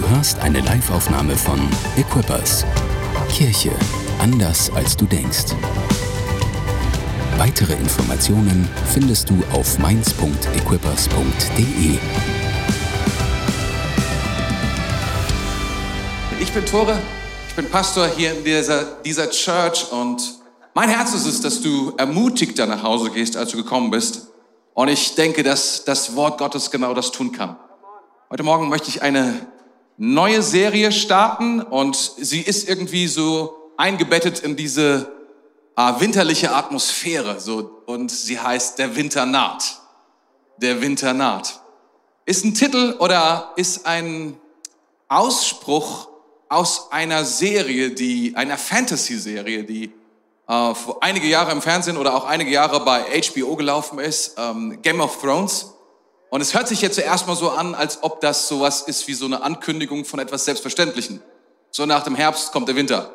Du hörst eine Liveaufnahme von Equippers. Kirche anders als du denkst. Weitere Informationen findest du auf mainz.equippers.de. Ich bin Tore, ich bin Pastor hier in dieser, dieser Church und mein Herz ist es, dass du ermutigter nach Hause gehst, als du gekommen bist. Und ich denke, dass das Wort Gottes genau das tun kann. Heute Morgen möchte ich eine neue Serie starten und sie ist irgendwie so eingebettet in diese äh, winterliche Atmosphäre so und sie heißt Der Winter naht. Der Winter naht. Ist ein Titel oder ist ein Ausspruch aus einer Serie, die einer Fantasy-Serie, die äh, einige Jahre im Fernsehen oder auch einige Jahre bei HBO gelaufen ist, ähm, Game of Thrones. Und es hört sich jetzt zuerst mal so an, als ob das sowas ist wie so eine Ankündigung von etwas Selbstverständlichen. So nach dem Herbst kommt der Winter.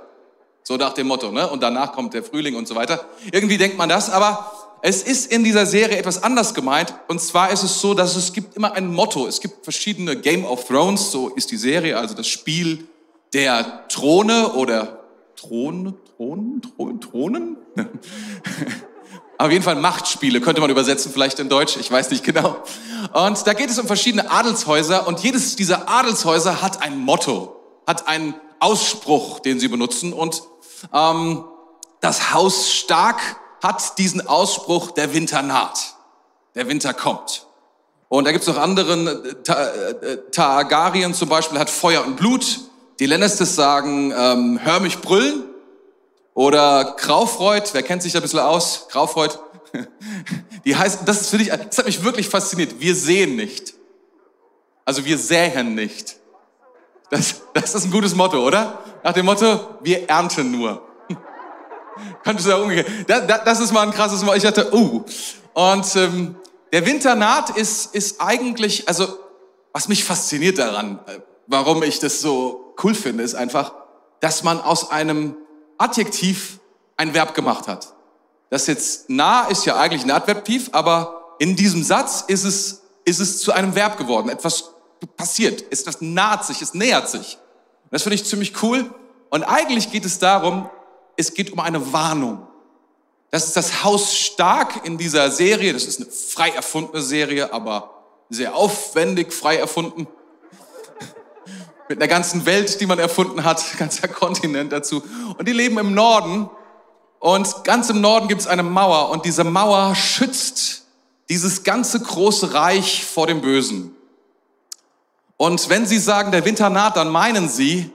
So nach dem Motto, ne? Und danach kommt der Frühling und so weiter. Irgendwie denkt man das, aber es ist in dieser Serie etwas anders gemeint. Und zwar ist es so, dass es gibt immer ein Motto. Es gibt verschiedene Game of Thrones, so ist die Serie, also das Spiel der Throne oder Thron, Thron, Thron, Thronen? Auf jeden Fall Machtspiele, könnte man übersetzen, vielleicht in Deutsch, ich weiß nicht genau. Und da geht es um verschiedene Adelshäuser und jedes dieser Adelshäuser hat ein Motto, hat einen Ausspruch, den sie benutzen. Und ähm, das Haus Stark hat diesen Ausspruch, der Winter naht, der Winter kommt. Und da gibt es noch anderen, äh, äh, Targaryen zum Beispiel hat Feuer und Blut, die Lannisters sagen, ähm, hör mich brüllen. Oder Graufreud, wer kennt sich da ein bisschen aus? Graufreud. Die heißt, das ist für dich, das hat mich wirklich fasziniert. Wir sehen nicht. Also wir säen nicht. Das, das ist ein gutes Motto, oder? Nach dem Motto, wir ernten nur. Könntest du da umgehen? Das, das ist mal ein krasses Motto. Ich dachte, uh. Und ähm, der Winter naht ist, ist eigentlich, also was mich fasziniert daran, äh, warum ich das so cool finde, ist einfach, dass man aus einem Adjektiv ein Verb gemacht hat. Das jetzt nah ist ja eigentlich ein Adverbitiv, aber in diesem Satz ist es, ist es zu einem Verb geworden. Etwas passiert, etwas naht sich, es nähert sich. Das finde ich ziemlich cool. Und eigentlich geht es darum, es geht um eine Warnung. Das ist das Haus stark in dieser Serie. Das ist eine frei erfundene Serie, aber sehr aufwendig frei erfunden mit einer ganzen Welt, die man erfunden hat, ganzer Kontinent dazu. Und die leben im Norden. Und ganz im Norden gibt es eine Mauer. Und diese Mauer schützt dieses ganze große Reich vor dem Bösen. Und wenn Sie sagen, der Winter naht, dann meinen Sie,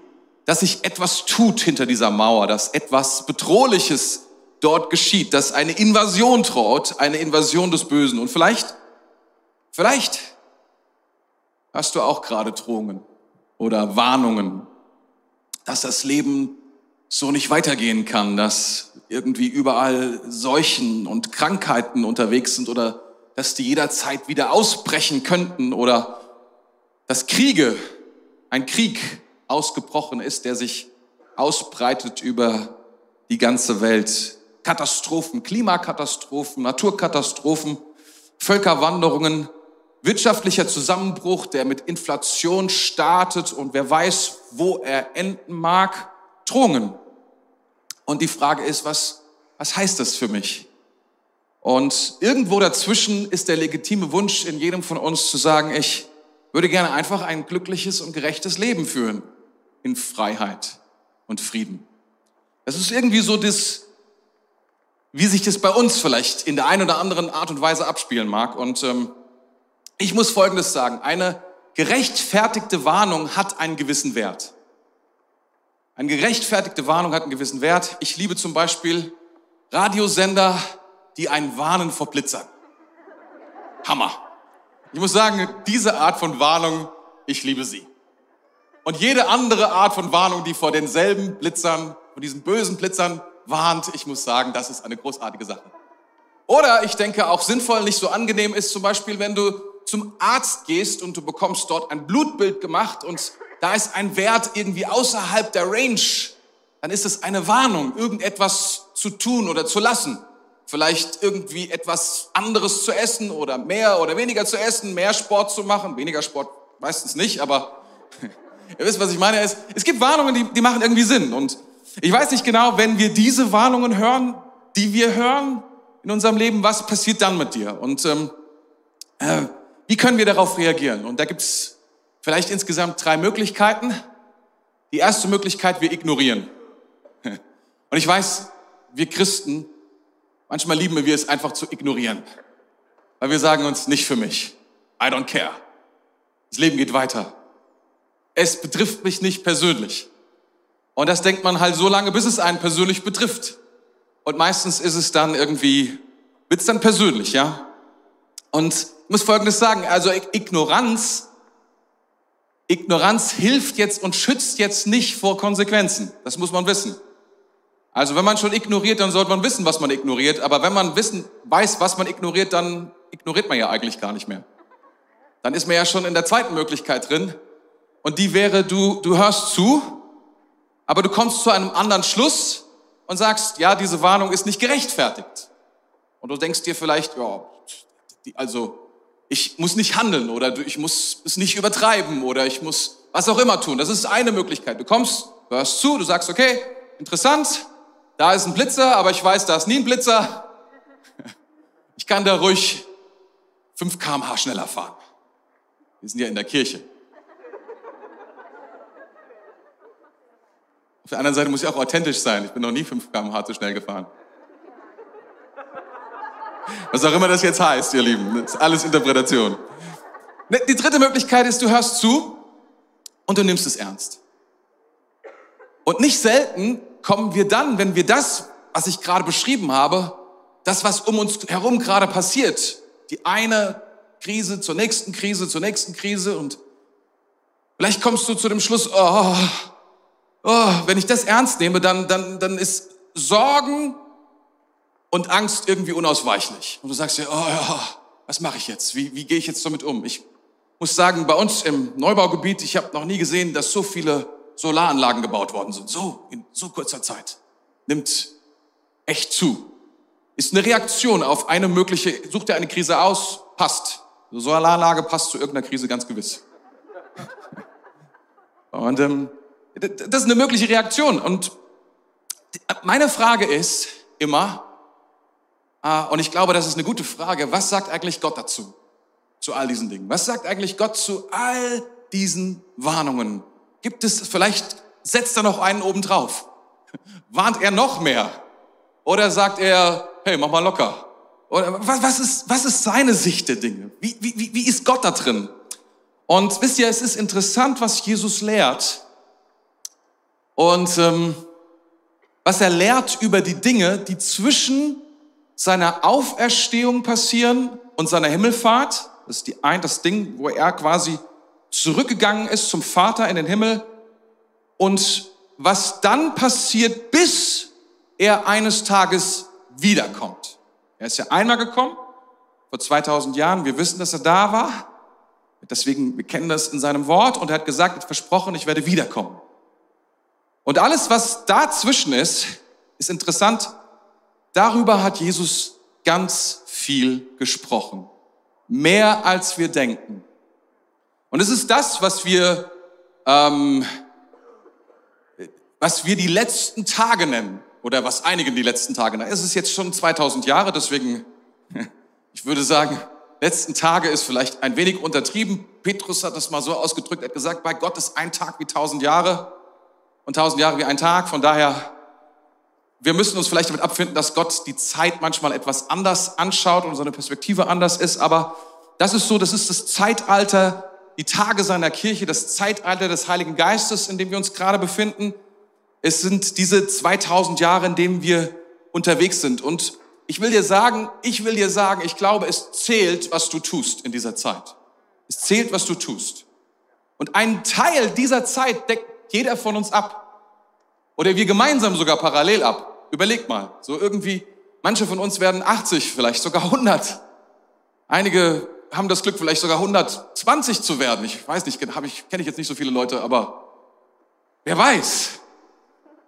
dass sich etwas tut hinter dieser Mauer, dass etwas Bedrohliches dort geschieht, dass eine Invasion droht, eine Invasion des Bösen. Und vielleicht, vielleicht hast du auch gerade Drohungen oder Warnungen, dass das Leben so nicht weitergehen kann, dass irgendwie überall Seuchen und Krankheiten unterwegs sind oder dass die jederzeit wieder ausbrechen könnten oder dass Kriege, ein Krieg ausgebrochen ist, der sich ausbreitet über die ganze Welt. Katastrophen, Klimakatastrophen, Naturkatastrophen, Völkerwanderungen, wirtschaftlicher Zusammenbruch, der mit Inflation startet und wer weiß, wo er enden mag, Drohungen. Und die Frage ist, was, was heißt das für mich? Und irgendwo dazwischen ist der legitime Wunsch in jedem von uns zu sagen, ich würde gerne einfach ein glückliches und gerechtes Leben führen in Freiheit und Frieden. Das ist irgendwie so das, wie sich das bei uns vielleicht in der einen oder anderen Art und Weise abspielen mag. Und ähm, ich muss Folgendes sagen. Eine gerechtfertigte Warnung hat einen gewissen Wert. Eine gerechtfertigte Warnung hat einen gewissen Wert. Ich liebe zum Beispiel Radiosender, die einen warnen vor Blitzern. Hammer. Ich muss sagen, diese Art von Warnung, ich liebe sie. Und jede andere Art von Warnung, die vor denselben Blitzern, vor diesen bösen Blitzern warnt, ich muss sagen, das ist eine großartige Sache. Oder ich denke auch sinnvoll, nicht so angenehm ist zum Beispiel, wenn du zum Arzt gehst und du bekommst dort ein Blutbild gemacht und da ist ein Wert irgendwie außerhalb der Range, dann ist es eine Warnung, irgendetwas zu tun oder zu lassen. Vielleicht irgendwie etwas anderes zu essen oder mehr oder weniger zu essen, mehr Sport zu machen, weniger Sport meistens nicht, aber Ihr wisst, was ich meine. Es, gibt Warnungen, die, die machen irgendwie Sinn. Und ich weiß nicht genau, wenn wir diese Warnungen hören, die wir hören in unserem Leben, was passiert dann mit dir? Und ähm, äh, wie können wir darauf reagieren? Und da gibt's vielleicht insgesamt drei Möglichkeiten. Die erste Möglichkeit, wir ignorieren. Und ich weiß, wir Christen, manchmal lieben wir es einfach zu ignorieren. Weil wir sagen uns, nicht für mich. I don't care. Das Leben geht weiter. Es betrifft mich nicht persönlich. Und das denkt man halt so lange, bis es einen persönlich betrifft. Und meistens ist es dann irgendwie, wird's dann persönlich, ja? Und muss Folgendes sagen, also Ignoranz, Ignoranz hilft jetzt und schützt jetzt nicht vor Konsequenzen. Das muss man wissen. Also wenn man schon ignoriert, dann sollte man wissen, was man ignoriert. Aber wenn man wissen, weiß, was man ignoriert, dann ignoriert man ja eigentlich gar nicht mehr. Dann ist man ja schon in der zweiten Möglichkeit drin. Und die wäre, du, du hörst zu, aber du kommst zu einem anderen Schluss und sagst, ja, diese Warnung ist nicht gerechtfertigt. Und du denkst dir vielleicht, ja, also ich muss nicht handeln oder ich muss es nicht übertreiben oder ich muss was auch immer tun. Das ist eine Möglichkeit. Du kommst, hörst zu, du sagst, okay, interessant, da ist ein Blitzer, aber ich weiß, da ist nie ein Blitzer. Ich kann da ruhig 5 kmh schneller fahren. Wir sind ja in der Kirche. Auf der anderen Seite muss ich auch authentisch sein. Ich bin noch nie 5 km/h zu schnell gefahren. Was auch immer das jetzt heißt, ihr Lieben. Das ist alles Interpretation. Ne, die dritte Möglichkeit ist, du hörst zu und du nimmst es ernst. Und nicht selten kommen wir dann, wenn wir das, was ich gerade beschrieben habe, das, was um uns herum gerade passiert, die eine Krise zur nächsten Krise, zur nächsten Krise und vielleicht kommst du zu dem Schluss, oh, oh, wenn ich das ernst nehme, dann, dann, dann ist Sorgen und Angst irgendwie unausweichlich. Und du sagst dir, oh ja, was mache ich jetzt? Wie, wie gehe ich jetzt damit um? Ich muss sagen, bei uns im Neubaugebiet, ich habe noch nie gesehen, dass so viele Solaranlagen gebaut worden sind. So, in so kurzer Zeit. Nimmt echt zu. Ist eine Reaktion auf eine mögliche, sucht dir eine Krise aus, passt. Eine Solaranlage passt zu irgendeiner Krise ganz gewiss. Und ähm, das ist eine mögliche Reaktion. Und meine Frage ist immer, und ich glaube, das ist eine gute Frage, was sagt eigentlich Gott dazu? Zu all diesen Dingen. Was sagt eigentlich Gott zu all diesen Warnungen? Gibt es, vielleicht setzt er noch einen oben drauf? Warnt er noch mehr? Oder sagt er, hey, mach mal locker? Oder was, was, ist, was ist seine Sicht der Dinge? Wie, wie, wie ist Gott da drin? Und wisst ihr, es ist interessant, was Jesus lehrt. Und ähm, was er lehrt über die Dinge, die zwischen seiner Auferstehung passieren und seiner Himmelfahrt. Das ist die ein, das Ding, wo er quasi zurückgegangen ist zum Vater in den Himmel. Und was dann passiert, bis er eines Tages wiederkommt. Er ist ja einmal gekommen, vor 2000 Jahren. Wir wissen, dass er da war. Deswegen, wir kennen das in seinem Wort. Und er hat gesagt, er hat versprochen, ich werde wiederkommen. Und alles, was dazwischen ist, ist interessant. Darüber hat Jesus ganz viel gesprochen. Mehr als wir denken. Und es ist das, was wir, ähm, was wir die letzten Tage nennen. Oder was einige die letzten Tage nennen. Es ist jetzt schon 2000 Jahre, deswegen, ich würde sagen, letzten Tage ist vielleicht ein wenig untertrieben. Petrus hat das mal so ausgedrückt, er hat gesagt, bei Gott ist ein Tag wie tausend Jahre und tausend Jahre wie ein Tag. Von daher, wir müssen uns vielleicht damit abfinden, dass Gott die Zeit manchmal etwas anders anschaut und seine Perspektive anders ist. Aber das ist so, das ist das Zeitalter, die Tage seiner Kirche, das Zeitalter des Heiligen Geistes, in dem wir uns gerade befinden. Es sind diese 2000 Jahre, in denen wir unterwegs sind. Und ich will dir sagen, ich will dir sagen, ich glaube, es zählt, was du tust in dieser Zeit. Es zählt, was du tust. Und ein Teil dieser Zeit deckt jeder von uns ab. Oder wir gemeinsam sogar parallel ab. Überleg mal, so irgendwie, manche von uns werden 80, vielleicht sogar 100. Einige haben das Glück, vielleicht sogar 120 zu werden. Ich weiß nicht, habe ich, kenne ich jetzt nicht so viele Leute, aber wer weiß.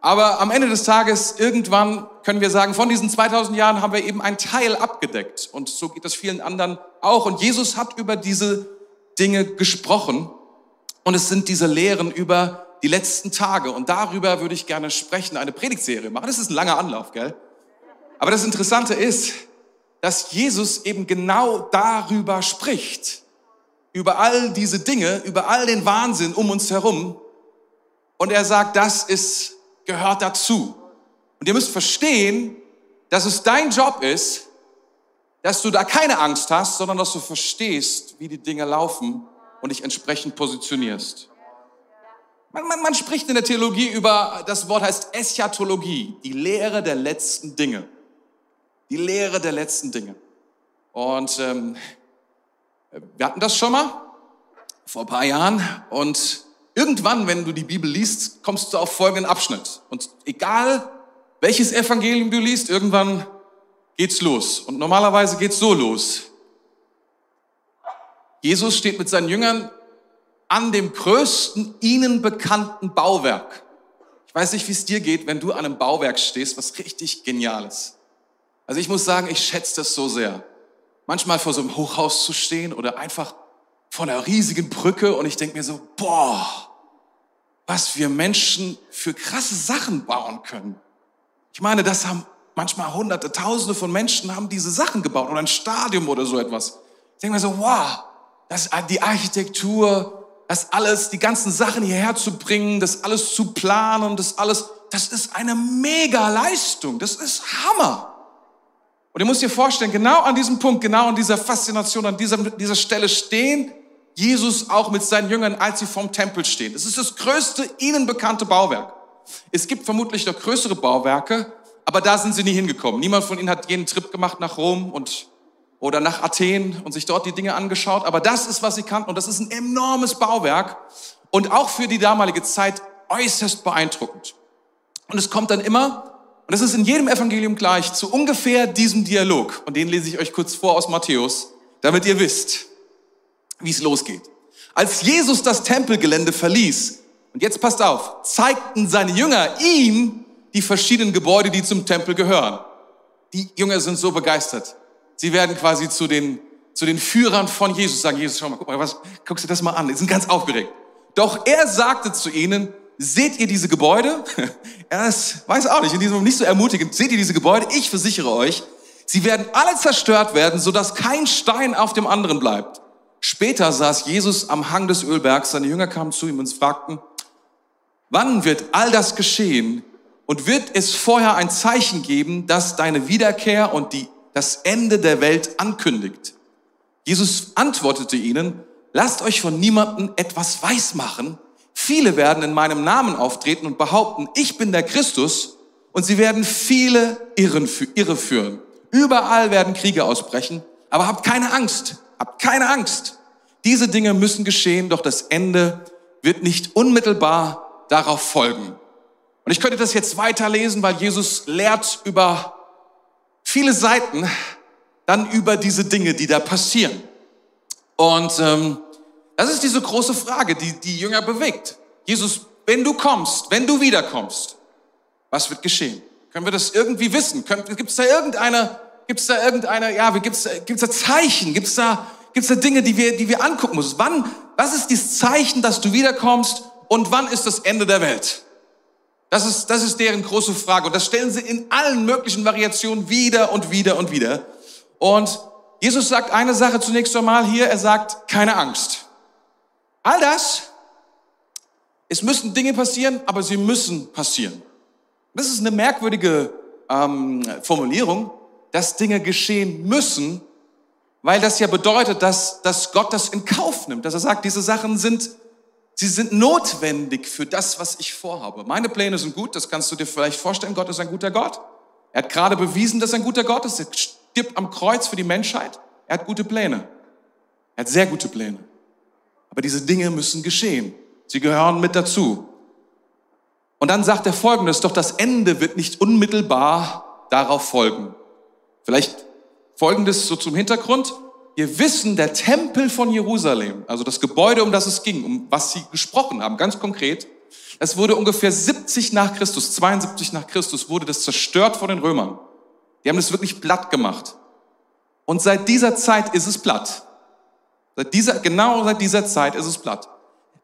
Aber am Ende des Tages, irgendwann können wir sagen, von diesen 2000 Jahren haben wir eben einen Teil abgedeckt. Und so geht es vielen anderen auch. Und Jesus hat über diese Dinge gesprochen. Und es sind diese Lehren über die letzten Tage. Und darüber würde ich gerne sprechen, eine Predigtserie machen. Das ist ein langer Anlauf, gell? Aber das Interessante ist, dass Jesus eben genau darüber spricht. Über all diese Dinge, über all den Wahnsinn um uns herum. Und er sagt, das ist, gehört dazu. Und ihr müsst verstehen, dass es dein Job ist, dass du da keine Angst hast, sondern dass du verstehst, wie die Dinge laufen und dich entsprechend positionierst. Man, man, man spricht in der Theologie über, das Wort heißt Eschatologie, die Lehre der letzten Dinge. Die Lehre der letzten Dinge. Und ähm, wir hatten das schon mal vor ein paar Jahren und irgendwann, wenn du die Bibel liest, kommst du auf folgenden Abschnitt. Und egal, welches Evangelium du liest, irgendwann geht's los. Und normalerweise geht's so los. Jesus steht mit seinen Jüngern an dem größten ihnen bekannten Bauwerk. Ich weiß nicht, wie es dir geht, wenn du an einem Bauwerk stehst, was richtig genial ist. Also ich muss sagen, ich schätze das so sehr. Manchmal vor so einem Hochhaus zu stehen oder einfach vor einer riesigen Brücke und ich denke mir so, boah, was wir Menschen für krasse Sachen bauen können. Ich meine, das haben manchmal hunderte, tausende von Menschen haben diese Sachen gebaut oder ein Stadion oder so etwas. Ich denke mir so, wow, das die Architektur, das alles, die ganzen Sachen hierher zu bringen, das alles zu planen, das alles, das ist eine mega Leistung. Das ist Hammer. Und ihr müsst dir vorstellen, genau an diesem Punkt, genau an dieser Faszination, an dieser, dieser Stelle stehen Jesus auch mit seinen Jüngern, als sie vorm Tempel stehen. Das ist das größte ihnen bekannte Bauwerk. Es gibt vermutlich noch größere Bauwerke, aber da sind sie nie hingekommen. Niemand von ihnen hat jeden Trip gemacht nach Rom und oder nach Athen und sich dort die Dinge angeschaut. Aber das ist, was sie kannten. Und das ist ein enormes Bauwerk und auch für die damalige Zeit äußerst beeindruckend. Und es kommt dann immer, und es ist in jedem Evangelium gleich, zu ungefähr diesem Dialog. Und den lese ich euch kurz vor aus Matthäus, damit ihr wisst, wie es losgeht. Als Jesus das Tempelgelände verließ, und jetzt passt auf, zeigten seine Jünger ihm die verschiedenen Gebäude, die zum Tempel gehören. Die Jünger sind so begeistert. Sie werden quasi zu den, zu den Führern von Jesus sagen, Jesus, schau mal, guck mal, was, guckst du das mal an. Die sind ganz aufgeregt. Doch er sagte zu ihnen, seht ihr diese Gebäude? er ist, weiß auch nicht, in diesem Moment nicht so ermutigend. Seht ihr diese Gebäude? Ich versichere euch, sie werden alle zerstört werden, sodass kein Stein auf dem anderen bleibt. Später saß Jesus am Hang des Ölbergs, seine Jünger kamen zu ihm und fragten, wann wird all das geschehen und wird es vorher ein Zeichen geben, dass deine Wiederkehr und die das Ende der Welt ankündigt. Jesus antwortete ihnen, lasst euch von niemandem etwas weismachen. Viele werden in meinem Namen auftreten und behaupten, ich bin der Christus und sie werden viele Irren, irre führen. Überall werden Kriege ausbrechen, aber habt keine Angst, habt keine Angst. Diese Dinge müssen geschehen, doch das Ende wird nicht unmittelbar darauf folgen. Und ich könnte das jetzt weiterlesen, weil Jesus lehrt über viele Seiten dann über diese Dinge, die da passieren. Und ähm, das ist diese große Frage, die die Jünger bewegt. Jesus, wenn du kommst, wenn du wiederkommst, was wird geschehen? Können wir das irgendwie wissen? Gibt es da irgendeine, gibt es da irgendeine, ja, gibt es gibt's da Zeichen? Gibt es da, gibt's da Dinge, die wir, die wir angucken müssen? Wann, was ist das Zeichen, dass du wiederkommst und wann ist das Ende der Welt? Das ist, das ist deren große Frage. Und das stellen sie in allen möglichen Variationen wieder und wieder und wieder. Und Jesus sagt eine Sache zunächst einmal hier. Er sagt, keine Angst. All das, es müssen Dinge passieren, aber sie müssen passieren. Das ist eine merkwürdige ähm, Formulierung, dass Dinge geschehen müssen, weil das ja bedeutet, dass, dass Gott das in Kauf nimmt. Dass er sagt, diese Sachen sind Sie sind notwendig für das, was ich vorhabe. Meine Pläne sind gut, das kannst du dir vielleicht vorstellen. Gott ist ein guter Gott. Er hat gerade bewiesen, dass er ein guter Gott ist. Er stirbt am Kreuz für die Menschheit. Er hat gute Pläne. Er hat sehr gute Pläne. Aber diese Dinge müssen geschehen. Sie gehören mit dazu. Und dann sagt er folgendes, doch das Ende wird nicht unmittelbar darauf folgen. Vielleicht folgendes so zum Hintergrund. Wir wissen, der Tempel von Jerusalem, also das Gebäude, um das es ging, um was sie gesprochen haben, ganz konkret, es wurde ungefähr 70 nach Christus, 72 nach Christus, wurde das zerstört von den Römern. Die haben das wirklich platt gemacht. Und seit dieser Zeit ist es platt. Seit dieser, genau seit dieser Zeit ist es platt.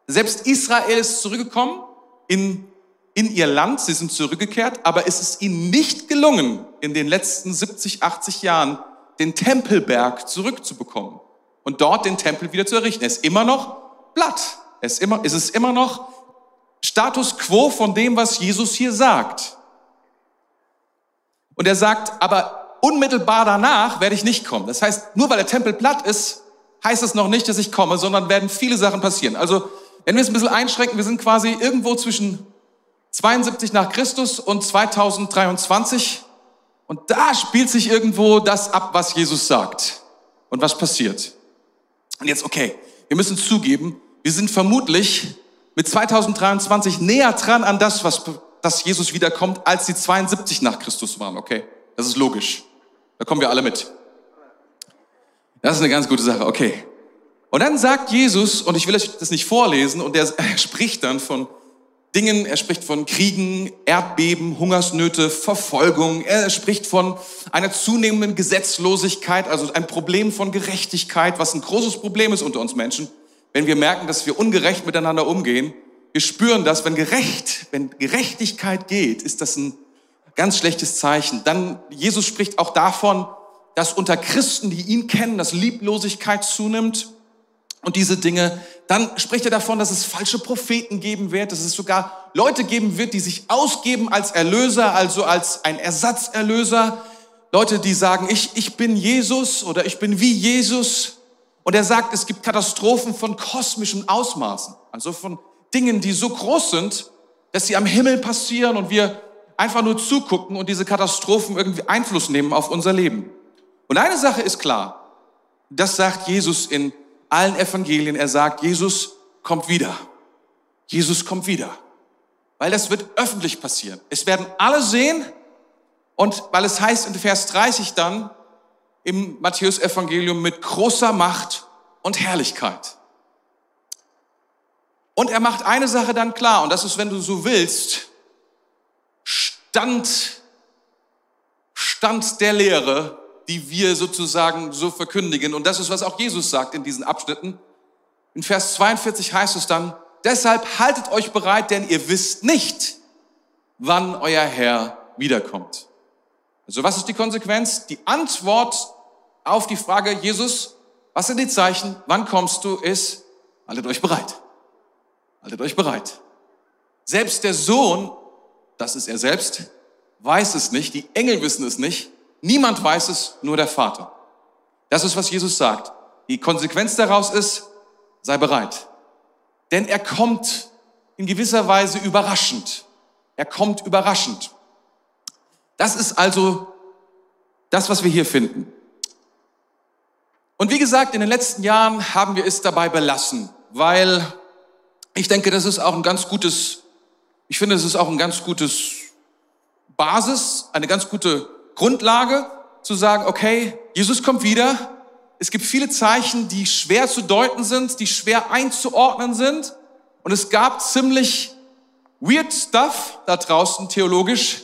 Selbst Israel ist zurückgekommen in, in ihr Land, sie sind zurückgekehrt, aber es ist ihnen nicht gelungen, in den letzten 70, 80 Jahren den Tempelberg zurückzubekommen und dort den Tempel wieder zu errichten. Er ist immer noch Blatt. Es ist immer, es ist immer noch Status quo von dem, was Jesus hier sagt. Und er sagt, aber unmittelbar danach werde ich nicht kommen. Das heißt, nur weil der Tempel platt ist, heißt es noch nicht, dass ich komme, sondern werden viele Sachen passieren. Also, wenn wir es ein bisschen einschränken, wir sind quasi irgendwo zwischen 72 nach Christus und 2023. Und da spielt sich irgendwo das ab, was Jesus sagt und was passiert. Und jetzt, okay, wir müssen zugeben, wir sind vermutlich mit 2023 näher dran an das, was, dass Jesus wiederkommt, als die 72 nach Christus waren, okay? Das ist logisch. Da kommen wir alle mit. Das ist eine ganz gute Sache, okay. Und dann sagt Jesus, und ich will euch das nicht vorlesen, und er, spricht dann von Dingen, er spricht von Kriegen, Erdbeben, Hungersnöte, Verfolgung, er spricht von einer zunehmenden Gesetzlosigkeit, also ein Problem von Gerechtigkeit, was ein großes Problem ist unter uns Menschen, wenn wir merken, dass wir ungerecht miteinander umgehen. Wir spüren das, wenn gerecht, wenn Gerechtigkeit geht, ist das ein ganz schlechtes Zeichen. Dann, Jesus spricht auch davon, dass unter Christen, die ihn kennen, dass Lieblosigkeit zunimmt und diese Dinge. Dann spricht er davon, dass es falsche Propheten geben wird, dass es sogar Leute geben wird, die sich ausgeben als Erlöser, also als ein Ersatzerlöser. Leute, die sagen, ich, ich bin Jesus oder ich bin wie Jesus. Und er sagt, es gibt Katastrophen von kosmischen Ausmaßen, also von Dingen, die so groß sind, dass sie am Himmel passieren und wir einfach nur zugucken und diese Katastrophen irgendwie Einfluss nehmen auf unser Leben. Und eine Sache ist klar, das sagt Jesus in allen Evangelien. Er sagt, Jesus kommt wieder. Jesus kommt wieder. Weil das wird öffentlich passieren. Es werden alle sehen und weil es heißt in Vers 30 dann im Matthäus Evangelium mit großer Macht und Herrlichkeit. Und er macht eine Sache dann klar und das ist, wenn du so willst, Stand, Stand der Lehre die wir sozusagen so verkündigen. Und das ist, was auch Jesus sagt in diesen Abschnitten. In Vers 42 heißt es dann, deshalb haltet euch bereit, denn ihr wisst nicht, wann euer Herr wiederkommt. Also was ist die Konsequenz? Die Antwort auf die Frage, Jesus, was sind die Zeichen, wann kommst du, ist, haltet euch bereit. Haltet euch bereit. Selbst der Sohn, das ist er selbst, weiß es nicht, die Engel wissen es nicht, Niemand weiß es, nur der Vater. Das ist, was Jesus sagt. Die Konsequenz daraus ist, sei bereit. Denn er kommt in gewisser Weise überraschend. Er kommt überraschend. Das ist also das, was wir hier finden. Und wie gesagt, in den letzten Jahren haben wir es dabei belassen, weil ich denke, das ist auch ein ganz gutes, ich finde, es ist auch ein ganz gutes Basis, eine ganz gute Grundlage zu sagen, okay, Jesus kommt wieder. Es gibt viele Zeichen, die schwer zu deuten sind, die schwer einzuordnen sind. Und es gab ziemlich weird stuff da draußen theologisch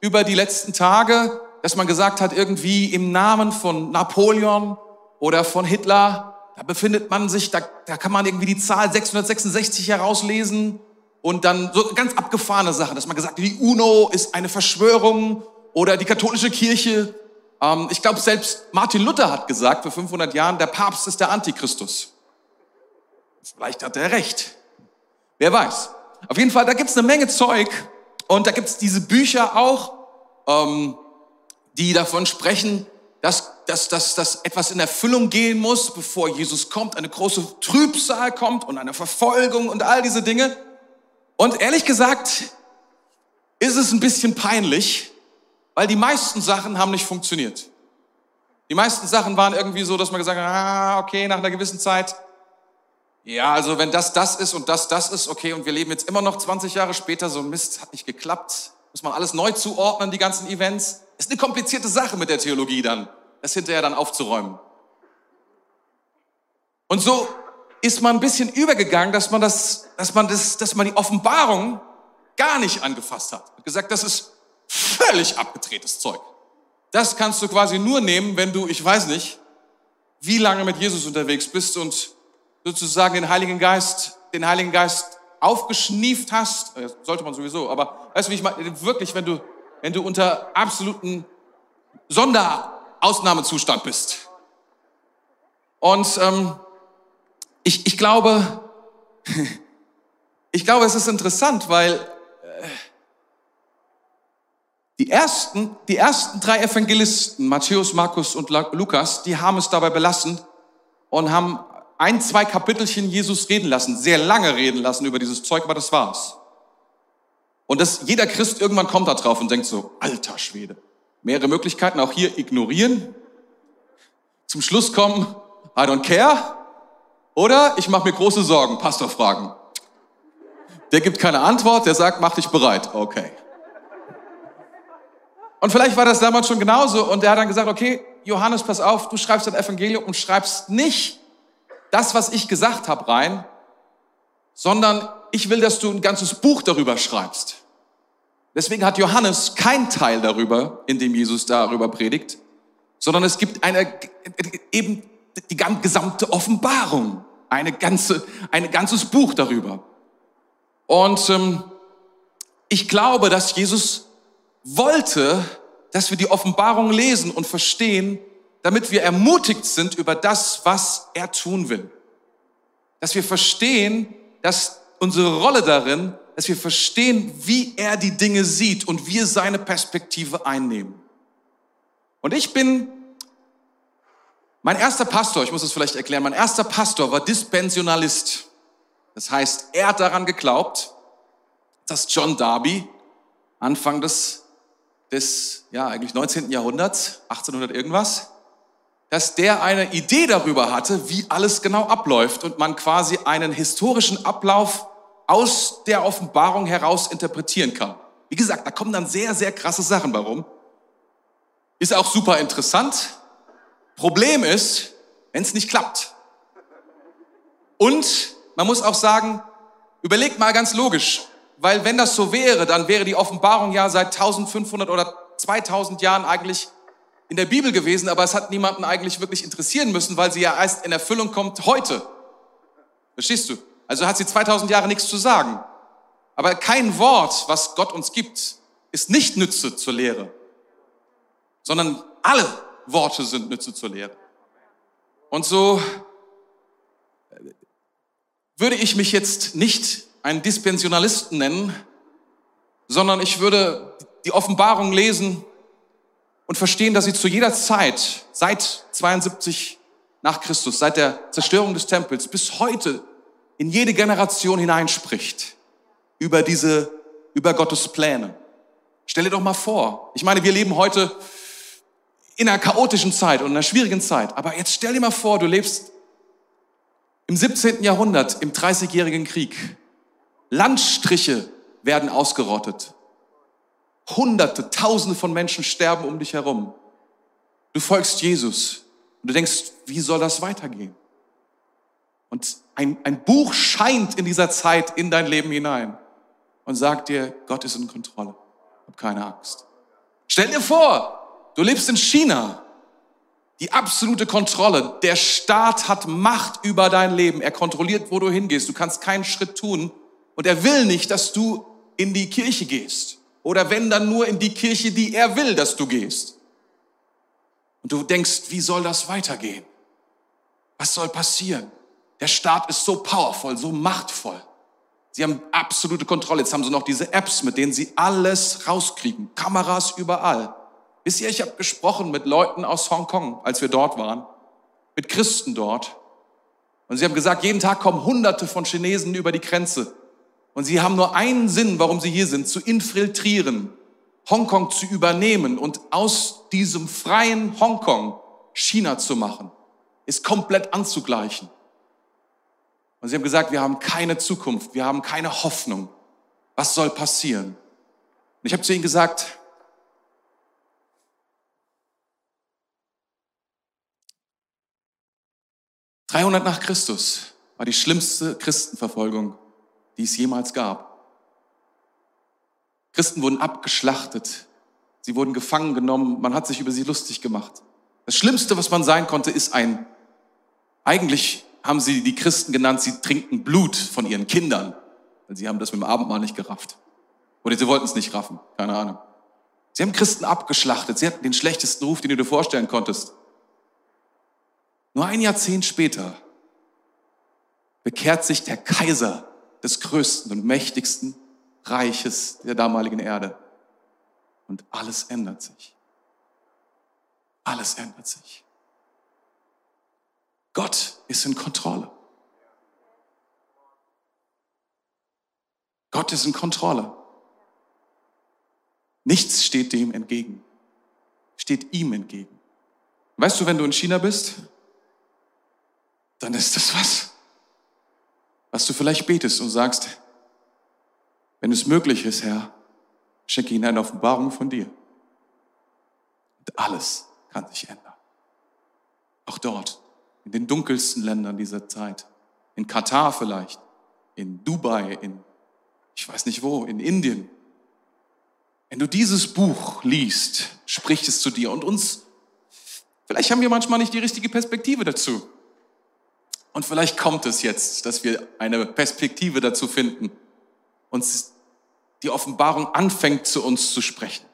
über die letzten Tage, dass man gesagt hat, irgendwie im Namen von Napoleon oder von Hitler, da befindet man sich, da, da kann man irgendwie die Zahl 666 herauslesen und dann so ganz abgefahrene Sachen, dass man gesagt hat, die UNO ist eine Verschwörung oder die katholische Kirche. Ähm, ich glaube, selbst Martin Luther hat gesagt vor 500 Jahren, der Papst ist der Antichristus. Vielleicht hat er recht. Wer weiß. Auf jeden Fall, da gibt's eine Menge Zeug und da gibt's diese Bücher auch, ähm, die davon sprechen, dass, dass, dass, dass etwas in Erfüllung gehen muss, bevor Jesus kommt, eine große Trübsal kommt und eine Verfolgung und all diese Dinge. Und ehrlich gesagt ist es ein bisschen peinlich, weil die meisten Sachen haben nicht funktioniert. Die meisten Sachen waren irgendwie so, dass man gesagt hat, ah, okay, nach einer gewissen Zeit, ja, also wenn das das ist und das das ist, okay, und wir leben jetzt immer noch 20 Jahre später, so Mist, hat nicht geklappt, muss man alles neu zuordnen, die ganzen Events. Ist eine komplizierte Sache mit der Theologie dann, das hinterher dann aufzuräumen. Und so ist man ein bisschen übergegangen, dass man das, dass man das, dass man die Offenbarung gar nicht angefasst hat. Und gesagt, das ist Völlig abgedrehtes Zeug. Das kannst du quasi nur nehmen, wenn du, ich weiß nicht, wie lange mit Jesus unterwegs bist und sozusagen den Heiligen Geist den Heiligen Geist aufgeschnieft hast, sollte man sowieso, aber weißt du, wie ich meine, wirklich, wenn du, wenn du unter absoluten Sonderausnahmezustand bist. Und ähm, ich, ich glaube, ich glaube, es ist interessant, weil äh, die ersten, die ersten drei Evangelisten, Matthäus, Markus und Lukas, die haben es dabei belassen und haben ein, zwei Kapitelchen Jesus reden lassen, sehr lange reden lassen über dieses Zeug, aber das war's. Und das, jeder Christ irgendwann kommt da drauf und denkt so, alter Schwede. Mehrere Möglichkeiten, auch hier ignorieren. Zum Schluss kommen, I don't care. Oder ich mache mir große Sorgen, Pastor fragen. Der gibt keine Antwort, der sagt, mach dich bereit. Okay. Und vielleicht war das damals schon genauso und er hat dann gesagt, okay, Johannes, pass auf, du schreibst ein Evangelium und schreibst nicht das, was ich gesagt habe, rein, sondern ich will, dass du ein ganzes Buch darüber schreibst. Deswegen hat Johannes kein Teil darüber, in dem Jesus darüber predigt, sondern es gibt eine, eben die gesamte Offenbarung, eine ganze, ein ganzes Buch darüber. Und ähm, ich glaube, dass Jesus wollte, dass wir die Offenbarung lesen und verstehen, damit wir ermutigt sind über das, was er tun will. Dass wir verstehen, dass unsere Rolle darin, dass wir verstehen, wie er die Dinge sieht und wir seine Perspektive einnehmen. Und ich bin, mein erster Pastor, ich muss es vielleicht erklären, mein erster Pastor war Dispensionalist. Das heißt, er hat daran geglaubt, dass John Darby Anfang des des, ja, eigentlich 19. Jahrhunderts, 1800 irgendwas, dass der eine Idee darüber hatte, wie alles genau abläuft und man quasi einen historischen Ablauf aus der Offenbarung heraus interpretieren kann. Wie gesagt, da kommen dann sehr, sehr krasse Sachen warum. Ist auch super interessant. Problem ist, wenn es nicht klappt. Und man muss auch sagen, überlegt mal ganz logisch, weil wenn das so wäre, dann wäre die Offenbarung ja seit 1500 oder 2000 Jahren eigentlich in der Bibel gewesen, aber es hat niemanden eigentlich wirklich interessieren müssen, weil sie ja erst in Erfüllung kommt heute. Verstehst du? Also hat sie 2000 Jahre nichts zu sagen. Aber kein Wort, was Gott uns gibt, ist nicht Nütze zur Lehre, sondern alle Worte sind Nütze zur Lehre. Und so würde ich mich jetzt nicht einen Dispensionalisten nennen, sondern ich würde die Offenbarung lesen und verstehen, dass sie zu jeder Zeit, seit 72 nach Christus, seit der Zerstörung des Tempels bis heute in jede Generation hineinspricht über diese, über Gottes Pläne. Stell dir doch mal vor. Ich meine, wir leben heute in einer chaotischen Zeit und einer schwierigen Zeit. Aber jetzt stell dir mal vor, du lebst im 17. Jahrhundert, im 30-jährigen Krieg. Landstriche werden ausgerottet. Hunderte, Tausende von Menschen sterben um dich herum. Du folgst Jesus und du denkst, wie soll das weitergehen? Und ein, ein Buch scheint in dieser Zeit in dein Leben hinein und sagt dir, Gott ist in Kontrolle. Hab keine Angst. Stell dir vor, du lebst in China. Die absolute Kontrolle. Der Staat hat Macht über dein Leben. Er kontrolliert, wo du hingehst. Du kannst keinen Schritt tun, und er will nicht, dass du in die Kirche gehst. Oder wenn dann nur in die Kirche, die er will, dass du gehst. Und du denkst, wie soll das weitergehen? Was soll passieren? Der Staat ist so powerful, so machtvoll. Sie haben absolute Kontrolle. Jetzt haben sie noch diese Apps, mit denen sie alles rauskriegen. Kameras überall. Wisst ihr, ich habe gesprochen mit Leuten aus Hongkong, als wir dort waren, mit Christen dort. Und sie haben gesagt, jeden Tag kommen Hunderte von Chinesen über die Grenze und sie haben nur einen Sinn, warum sie hier sind, zu infiltrieren, Hongkong zu übernehmen und aus diesem freien Hongkong China zu machen, ist komplett anzugleichen. Und sie haben gesagt, wir haben keine Zukunft, wir haben keine Hoffnung. Was soll passieren? Und ich habe zu ihnen gesagt, ...300 nach Christus war die schlimmste Christenverfolgung die es jemals gab. Christen wurden abgeschlachtet. Sie wurden gefangen genommen. Man hat sich über sie lustig gemacht. Das Schlimmste, was man sein konnte, ist ein eigentlich haben sie die Christen genannt, sie trinken Blut von ihren Kindern. Weil sie haben das mit dem Abendmahl nicht gerafft. Oder sie wollten es nicht raffen, keine Ahnung. Sie haben Christen abgeschlachtet. Sie hatten den schlechtesten Ruf, den du dir vorstellen konntest. Nur ein Jahrzehnt später bekehrt sich der Kaiser des größten und mächtigsten Reiches der damaligen Erde. Und alles ändert sich. Alles ändert sich. Gott ist in Kontrolle. Gott ist in Kontrolle. Nichts steht dem entgegen. Steht ihm entgegen. Weißt du, wenn du in China bist, dann ist das was, was du vielleicht betest und sagst, wenn es möglich ist, Herr, schenke ihnen eine Offenbarung von dir. Und alles kann sich ändern. Auch dort, in den dunkelsten Ländern dieser Zeit, in Katar vielleicht, in Dubai, in ich weiß nicht wo, in Indien. Wenn du dieses Buch liest, spricht es zu dir und uns, vielleicht haben wir manchmal nicht die richtige Perspektive dazu. Und vielleicht kommt es jetzt, dass wir eine Perspektive dazu finden, uns die Offenbarung anfängt zu uns zu sprechen.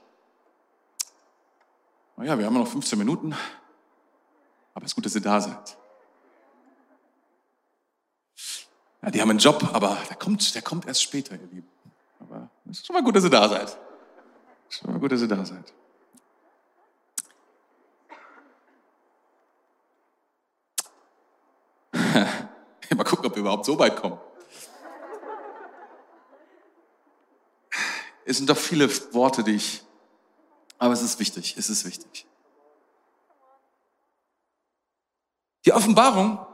Naja, wir haben noch 15 Minuten, aber es ist gut, dass ihr da seid. Ja, die haben einen Job, aber der kommt, der kommt erst später, ihr Lieben. Aber es ist schon mal gut, dass ihr da seid. Schon mal gut, dass ihr da seid. mal gucken, ob wir überhaupt so weit kommen. Es sind doch viele Worte, die ich, aber es ist wichtig, es ist wichtig. Die Offenbarung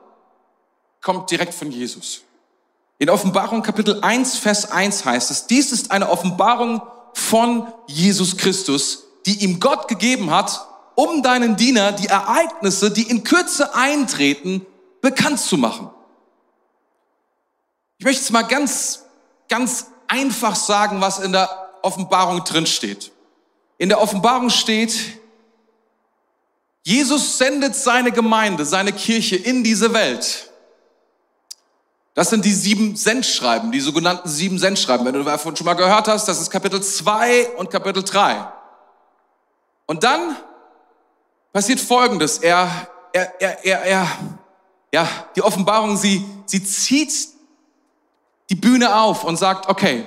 kommt direkt von Jesus. In Offenbarung Kapitel 1, Vers 1 heißt es, dies ist eine Offenbarung von Jesus Christus, die ihm Gott gegeben hat, um deinen Diener die Ereignisse, die in Kürze eintreten, bekannt zu machen. Ich möchte es mal ganz, ganz einfach sagen, was in der Offenbarung drin steht. In der Offenbarung steht, Jesus sendet seine Gemeinde, seine Kirche in diese Welt. Das sind die sieben Sendschreiben, die sogenannten sieben Sendschreiben. Wenn du davon schon mal gehört hast, das ist Kapitel 2 und Kapitel 3. Und dann passiert Folgendes. Er, er, er, er, er ja, die Offenbarung, sie, sie zieht die Bühne auf und sagt, okay,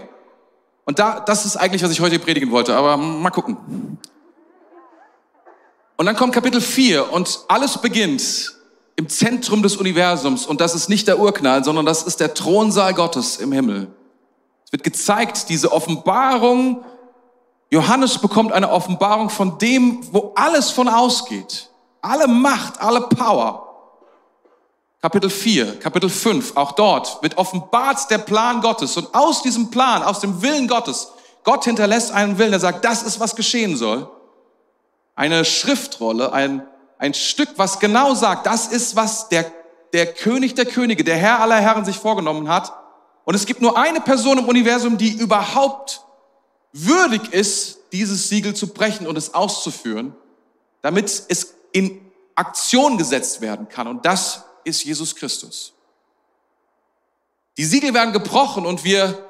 und da, das ist eigentlich, was ich heute predigen wollte, aber mal gucken. Und dann kommt Kapitel 4 und alles beginnt im Zentrum des Universums und das ist nicht der Urknall, sondern das ist der Thronsaal Gottes im Himmel. Es wird gezeigt, diese Offenbarung, Johannes bekommt eine Offenbarung von dem, wo alles von ausgeht. Alle Macht, alle Power. Kapitel 4, Kapitel 5, auch dort wird offenbart der Plan Gottes. Und aus diesem Plan, aus dem Willen Gottes, Gott hinterlässt einen Willen, der sagt, das ist, was geschehen soll. Eine Schriftrolle, ein, ein Stück, was genau sagt, das ist, was der, der König der Könige, der Herr aller Herren sich vorgenommen hat. Und es gibt nur eine Person im Universum, die überhaupt würdig ist, dieses Siegel zu brechen und es auszuführen, damit es in Aktion gesetzt werden kann. Und das ist Jesus Christus. Die Siegel werden gebrochen und wir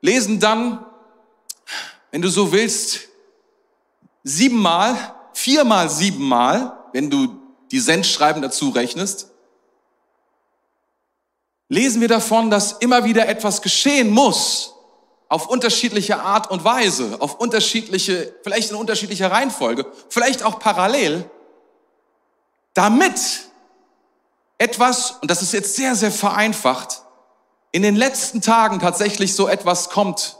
lesen dann, wenn du so willst, siebenmal, viermal siebenmal, wenn du die Sendschreiben dazu rechnest, lesen wir davon, dass immer wieder etwas geschehen muss, auf unterschiedliche Art und Weise, auf unterschiedliche, vielleicht in unterschiedlicher Reihenfolge, vielleicht auch parallel, damit etwas, und das ist jetzt sehr, sehr vereinfacht, in den letzten Tagen tatsächlich so etwas kommt,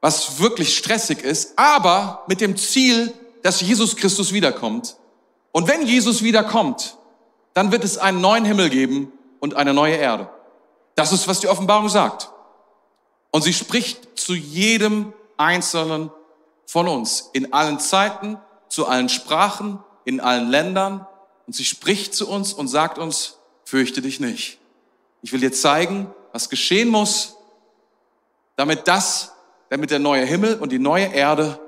was wirklich stressig ist, aber mit dem Ziel, dass Jesus Christus wiederkommt. Und wenn Jesus wiederkommt, dann wird es einen neuen Himmel geben und eine neue Erde. Das ist, was die Offenbarung sagt. Und sie spricht zu jedem Einzelnen von uns, in allen Zeiten, zu allen Sprachen, in allen Ländern, und sie spricht zu uns und sagt uns, fürchte dich nicht. Ich will dir zeigen, was geschehen muss, damit das, damit der neue Himmel und die neue Erde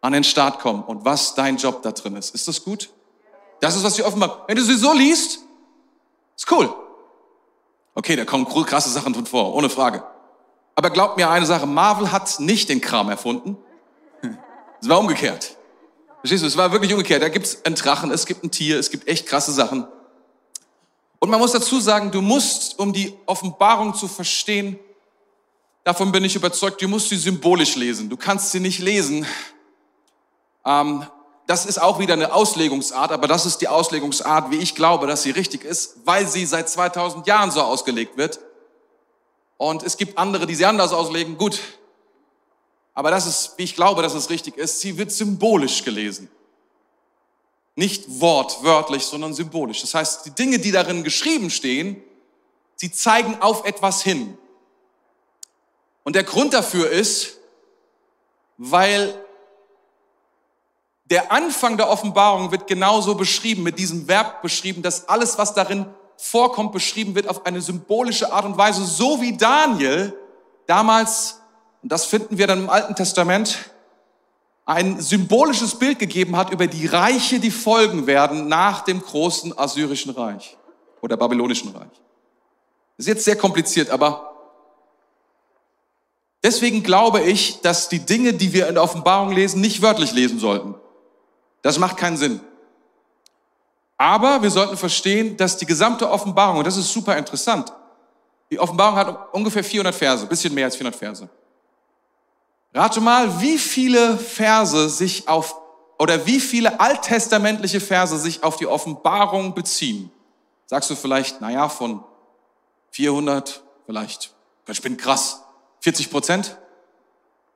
an den Start kommen und was dein Job da drin ist. Ist das gut? Das ist, was sie offenbar. Wenn du sie so liest, Ist cool. Okay, da kommen krasse Sachen drin vor, ohne Frage. Aber glaubt mir eine Sache, Marvel hat nicht den Kram erfunden. Es war umgekehrt. Verstehst du, es war wirklich umgekehrt. Da gibt's einen Drachen, es gibt ein Tier, es gibt echt krasse Sachen. Und man muss dazu sagen, du musst, um die Offenbarung zu verstehen, davon bin ich überzeugt, du musst sie symbolisch lesen. Du kannst sie nicht lesen. Ähm, das ist auch wieder eine Auslegungsart, aber das ist die Auslegungsart, wie ich glaube, dass sie richtig ist, weil sie seit 2000 Jahren so ausgelegt wird. Und es gibt andere, die sie anders auslegen. Gut. Aber das ist, wie ich glaube, dass es richtig ist. Sie wird symbolisch gelesen. Nicht wortwörtlich, sondern symbolisch. Das heißt, die Dinge, die darin geschrieben stehen, sie zeigen auf etwas hin. Und der Grund dafür ist, weil der Anfang der Offenbarung wird genauso beschrieben, mit diesem Verb beschrieben, dass alles, was darin vorkommt, beschrieben wird auf eine symbolische Art und Weise, so wie Daniel damals, und das finden wir dann im Alten Testament, ein symbolisches Bild gegeben hat über die Reiche, die folgen werden nach dem großen assyrischen Reich oder babylonischen Reich. Das ist jetzt sehr kompliziert, aber deswegen glaube ich, dass die Dinge, die wir in der Offenbarung lesen, nicht wörtlich lesen sollten. Das macht keinen Sinn. Aber wir sollten verstehen, dass die gesamte Offenbarung, und das ist super interessant, die Offenbarung hat ungefähr 400 Verse, bisschen mehr als 400 Verse. Rate mal, wie viele Verse sich auf, oder wie viele alttestamentliche Verse sich auf die Offenbarung beziehen. Sagst du vielleicht, naja, von 400, vielleicht, ich bin krass, 40 Prozent?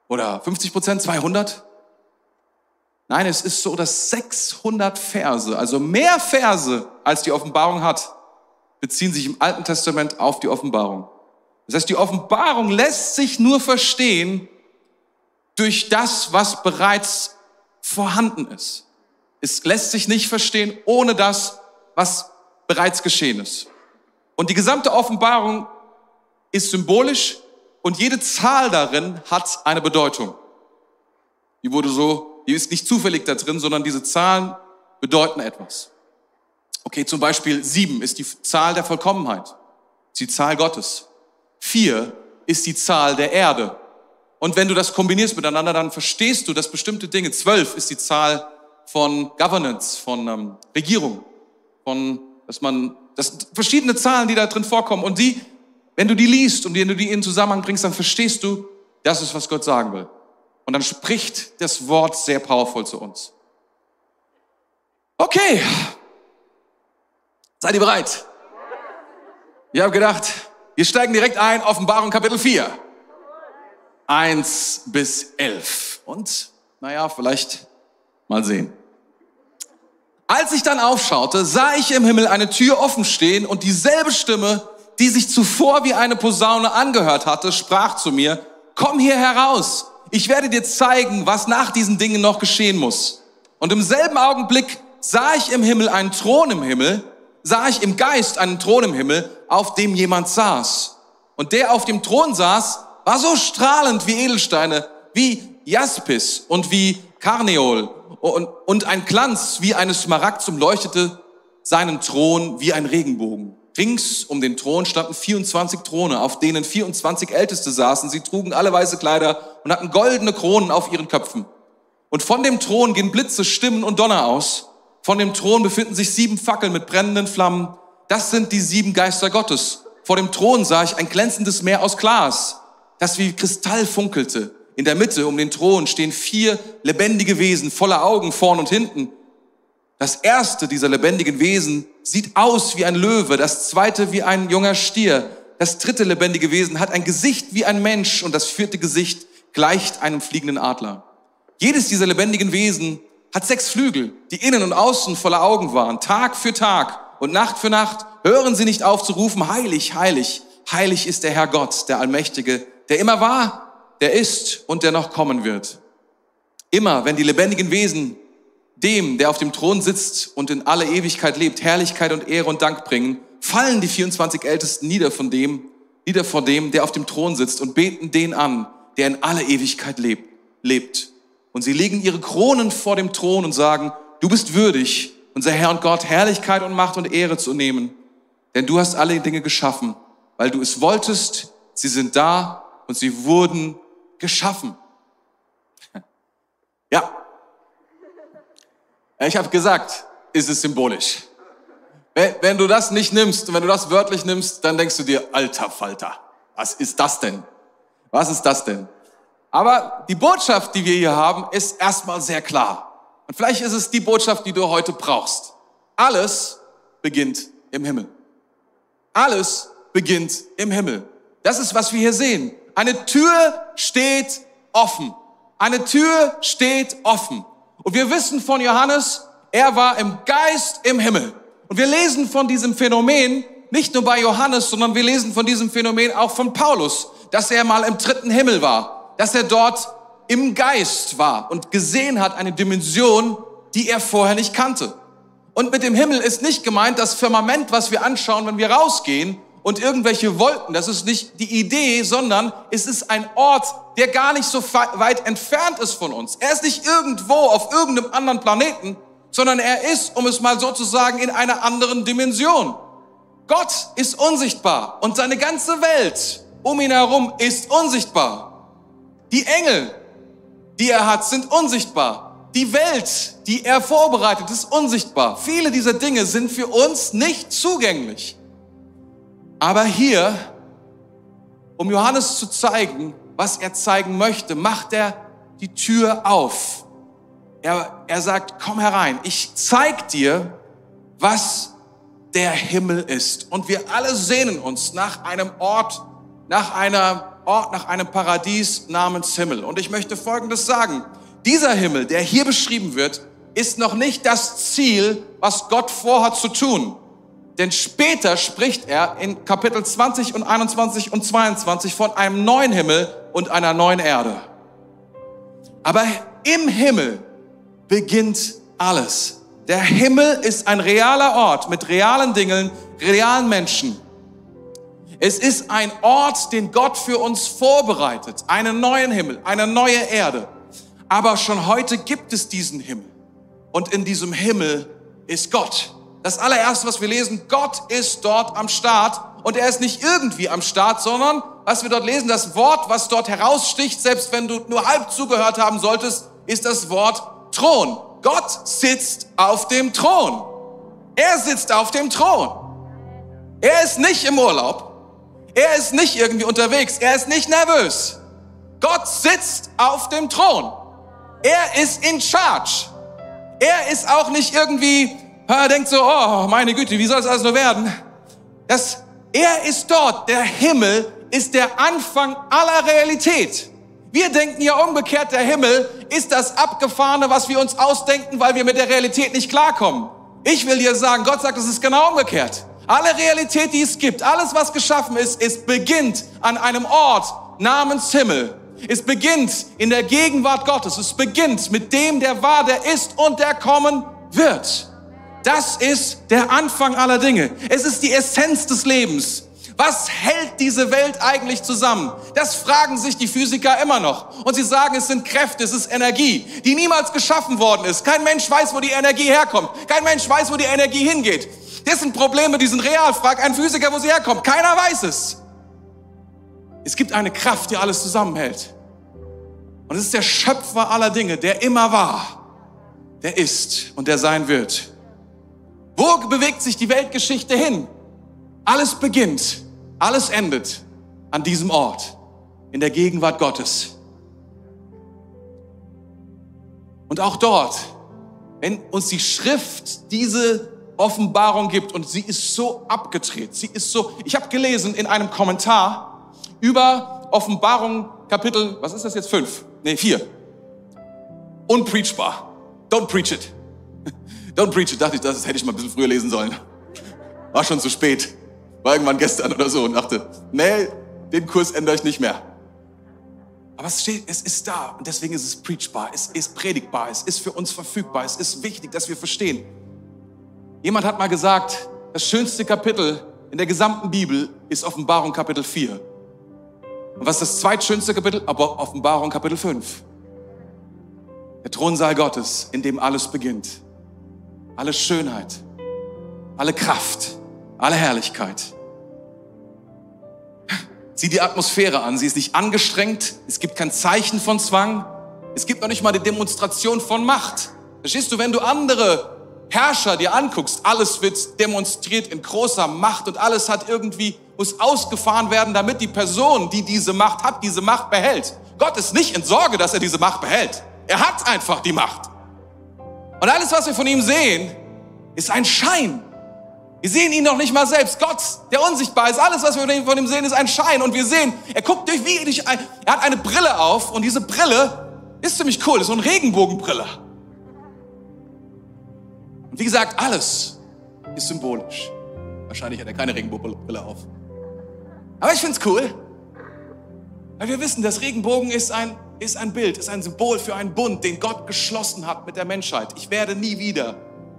Oder 50 Prozent, 200? Nein, es ist so, dass 600 Verse, also mehr Verse als die Offenbarung hat, beziehen sich im Alten Testament auf die Offenbarung. Das heißt, die Offenbarung lässt sich nur verstehen durch das, was bereits vorhanden ist. Es lässt sich nicht verstehen ohne das, was bereits geschehen ist. Und die gesamte Offenbarung ist symbolisch und jede Zahl darin hat eine Bedeutung. Die wurde so die ist nicht zufällig da drin, sondern diese Zahlen bedeuten etwas. Okay, zum Beispiel sieben ist die Zahl der Vollkommenheit, ist die Zahl Gottes. Vier ist die Zahl der Erde. Und wenn du das kombinierst miteinander, dann verstehst du, dass bestimmte Dinge, zwölf ist die Zahl von Governance, von ähm, Regierung, von, dass man, das verschiedene Zahlen, die da drin vorkommen. Und die, wenn du die liest und wenn du die in Zusammenhang bringst, dann verstehst du, das ist, was Gott sagen will. Und dann spricht das Wort sehr powerful zu uns. Okay. Seid ihr bereit? Ich habe gedacht, wir steigen direkt ein, Offenbarung Kapitel 4. 1 bis 11. Und, naja, vielleicht mal sehen. Als ich dann aufschaute, sah ich im Himmel eine Tür offen stehen und dieselbe Stimme, die sich zuvor wie eine Posaune angehört hatte, sprach zu mir, komm hier heraus ich werde dir zeigen, was nach diesen Dingen noch geschehen muss. Und im selben Augenblick sah ich im Himmel einen Thron im Himmel, sah ich im Geist einen Thron im Himmel, auf dem jemand saß. Und der auf dem Thron saß, war so strahlend wie Edelsteine, wie Jaspis und wie Karneol und, und ein Glanz wie eines Smaragd leuchtete seinen Thron wie ein Regenbogen. Rings um den Thron standen 24 Throne, auf denen 24 Älteste saßen. Sie trugen alle weiße Kleider und hatten goldene Kronen auf ihren Köpfen. Und von dem Thron gehen Blitze, Stimmen und Donner aus. Von dem Thron befinden sich sieben Fackeln mit brennenden Flammen. Das sind die sieben Geister Gottes. Vor dem Thron sah ich ein glänzendes Meer aus Glas, das wie Kristall funkelte. In der Mitte um den Thron stehen vier lebendige Wesen voller Augen vorn und hinten. Das erste dieser lebendigen Wesen sieht aus wie ein Löwe, das zweite wie ein junger Stier. Das dritte lebendige Wesen hat ein Gesicht wie ein Mensch und das vierte Gesicht gleicht einem fliegenden Adler. Jedes dieser lebendigen Wesen hat sechs Flügel, die innen und außen voller Augen waren. Tag für Tag und Nacht für Nacht hören sie nicht auf zu rufen, heilig, heilig, heilig ist der Herr Gott, der Allmächtige, der immer war, der ist und der noch kommen wird. Immer, wenn die lebendigen Wesen dem, der auf dem Thron sitzt und in alle Ewigkeit lebt, Herrlichkeit und Ehre und Dank bringen, fallen die 24 Ältesten nieder von dem, nieder vor dem, der auf dem Thron sitzt und beten den an, der in alle Ewigkeit lebt, lebt. Und sie legen ihre Kronen vor dem Thron und sagen, du bist würdig, unser Herr und Gott, Herrlichkeit und Macht und Ehre zu nehmen. Denn du hast alle Dinge geschaffen, weil du es wolltest, sie sind da und sie wurden geschaffen. Ja. Ich habe gesagt, ist es symbolisch. Wenn du das nicht nimmst, wenn du das wörtlich nimmst, dann denkst du dir, alter Falter, was ist das denn? Was ist das denn? Aber die Botschaft, die wir hier haben, ist erstmal sehr klar. Und vielleicht ist es die Botschaft, die du heute brauchst. Alles beginnt im Himmel. Alles beginnt im Himmel. Das ist, was wir hier sehen. Eine Tür steht offen. Eine Tür steht offen. Und wir wissen von Johannes, er war im Geist im Himmel. Und wir lesen von diesem Phänomen nicht nur bei Johannes, sondern wir lesen von diesem Phänomen auch von Paulus, dass er mal im dritten Himmel war, dass er dort im Geist war und gesehen hat eine Dimension, die er vorher nicht kannte. Und mit dem Himmel ist nicht gemeint das Firmament, was wir anschauen, wenn wir rausgehen und irgendwelche Wolken. Das ist nicht die Idee, sondern es ist ein Ort, der gar nicht so weit entfernt ist von uns. Er ist nicht irgendwo auf irgendeinem anderen Planeten, sondern er ist, um es mal so zu sagen, in einer anderen Dimension. Gott ist unsichtbar und seine ganze Welt um ihn herum ist unsichtbar. Die Engel, die er hat, sind unsichtbar. Die Welt, die er vorbereitet, ist unsichtbar. Viele dieser Dinge sind für uns nicht zugänglich. Aber hier, um Johannes zu zeigen, was er zeigen möchte, macht er die Tür auf. Er, er sagt, komm herein, ich zeig dir, was der Himmel ist. Und wir alle sehnen uns nach einem Ort, nach einer Ort, nach einem Paradies namens Himmel. Und ich möchte Folgendes sagen. Dieser Himmel, der hier beschrieben wird, ist noch nicht das Ziel, was Gott vorhat zu tun. Denn später spricht er in Kapitel 20 und 21 und 22 von einem neuen Himmel und einer neuen Erde. Aber im Himmel beginnt alles. Der Himmel ist ein realer Ort mit realen Dingen, realen Menschen. Es ist ein Ort, den Gott für uns vorbereitet. Einen neuen Himmel, eine neue Erde. Aber schon heute gibt es diesen Himmel. Und in diesem Himmel ist Gott. Das allererste, was wir lesen, Gott ist dort am Start. Und er ist nicht irgendwie am Start, sondern, was wir dort lesen, das Wort, was dort heraussticht, selbst wenn du nur halb zugehört haben solltest, ist das Wort Thron. Gott sitzt auf dem Thron. Er sitzt auf dem Thron. Er ist nicht im Urlaub. Er ist nicht irgendwie unterwegs. Er ist nicht nervös. Gott sitzt auf dem Thron. Er ist in charge. Er ist auch nicht irgendwie, er denkt so, oh, meine Güte, wie soll es also nur werden? Das, er ist dort. Der Himmel ist der Anfang aller Realität. Wir denken ja umgekehrt, der Himmel ist das Abgefahrene, was wir uns ausdenken, weil wir mit der Realität nicht klarkommen. Ich will dir sagen, Gott sagt, es ist genau umgekehrt. Alle Realität, die es gibt, alles, was geschaffen ist, es beginnt an einem Ort namens Himmel. Es beginnt in der Gegenwart Gottes. Es beginnt mit dem, der war, der ist und der kommen wird. Das ist der Anfang aller Dinge. Es ist die Essenz des Lebens. Was hält diese Welt eigentlich zusammen? Das fragen sich die Physiker immer noch. Und sie sagen, es sind Kräfte, es ist Energie, die niemals geschaffen worden ist. Kein Mensch weiß, wo die Energie herkommt. Kein Mensch weiß, wo die Energie hingeht. Das sind Probleme, die sind real. Frag einen Physiker, wo sie herkommt. Keiner weiß es. Es gibt eine Kraft, die alles zusammenhält. Und es ist der Schöpfer aller Dinge, der immer war, der ist und der sein wird. Wo bewegt sich die Weltgeschichte hin? Alles beginnt, alles endet an diesem Ort, in der Gegenwart Gottes. Und auch dort, wenn uns die Schrift diese Offenbarung gibt und sie ist so abgedreht, sie ist so, ich habe gelesen in einem Kommentar über Offenbarung Kapitel, was ist das jetzt, fünf? Nee, vier. Unpreachbar. Don't preach it. Don't preach it. Dachte ich, das hätte ich mal ein bisschen früher lesen sollen. War schon zu spät. War irgendwann gestern oder so und dachte, nee, den Kurs ändere ich nicht mehr. Aber es steht, es ist da und deswegen ist es preachbar, es ist predigbar, es ist für uns verfügbar, es ist wichtig, dass wir verstehen. Jemand hat mal gesagt, das schönste Kapitel in der gesamten Bibel ist Offenbarung Kapitel 4. Und was ist das zweitschönste Kapitel? Aber Offenbarung Kapitel 5. Der Thronsaal Gottes, in dem alles beginnt. Alle Schönheit, alle Kraft, alle Herrlichkeit. Sieh die Atmosphäre an. Sie ist nicht angestrengt. Es gibt kein Zeichen von Zwang. Es gibt noch nicht mal eine Demonstration von Macht. Verstehst du, wenn du andere Herrscher dir anguckst, alles wird demonstriert in großer Macht und alles hat irgendwie, muss ausgefahren werden, damit die Person, die diese Macht hat, diese Macht behält. Gott ist nicht in Sorge, dass er diese Macht behält. Er hat einfach die Macht. Und alles, was wir von ihm sehen, ist ein Schein. Wir sehen ihn noch nicht mal selbst. Gott, der unsichtbar ist, alles, was wir von ihm sehen, ist ein Schein. Und wir sehen, er guckt durch wie durch ein, er hat eine Brille auf und diese Brille ist ziemlich cool, ist so eine Regenbogenbrille. Und wie gesagt, alles ist symbolisch. Wahrscheinlich hat er keine Regenbogenbrille auf. Aber ich finde es cool, weil wir wissen, dass Regenbogen ist ein, ist ein Bild, ist ein Symbol für einen Bund, den Gott geschlossen hat mit der Menschheit. Ich werde nie wieder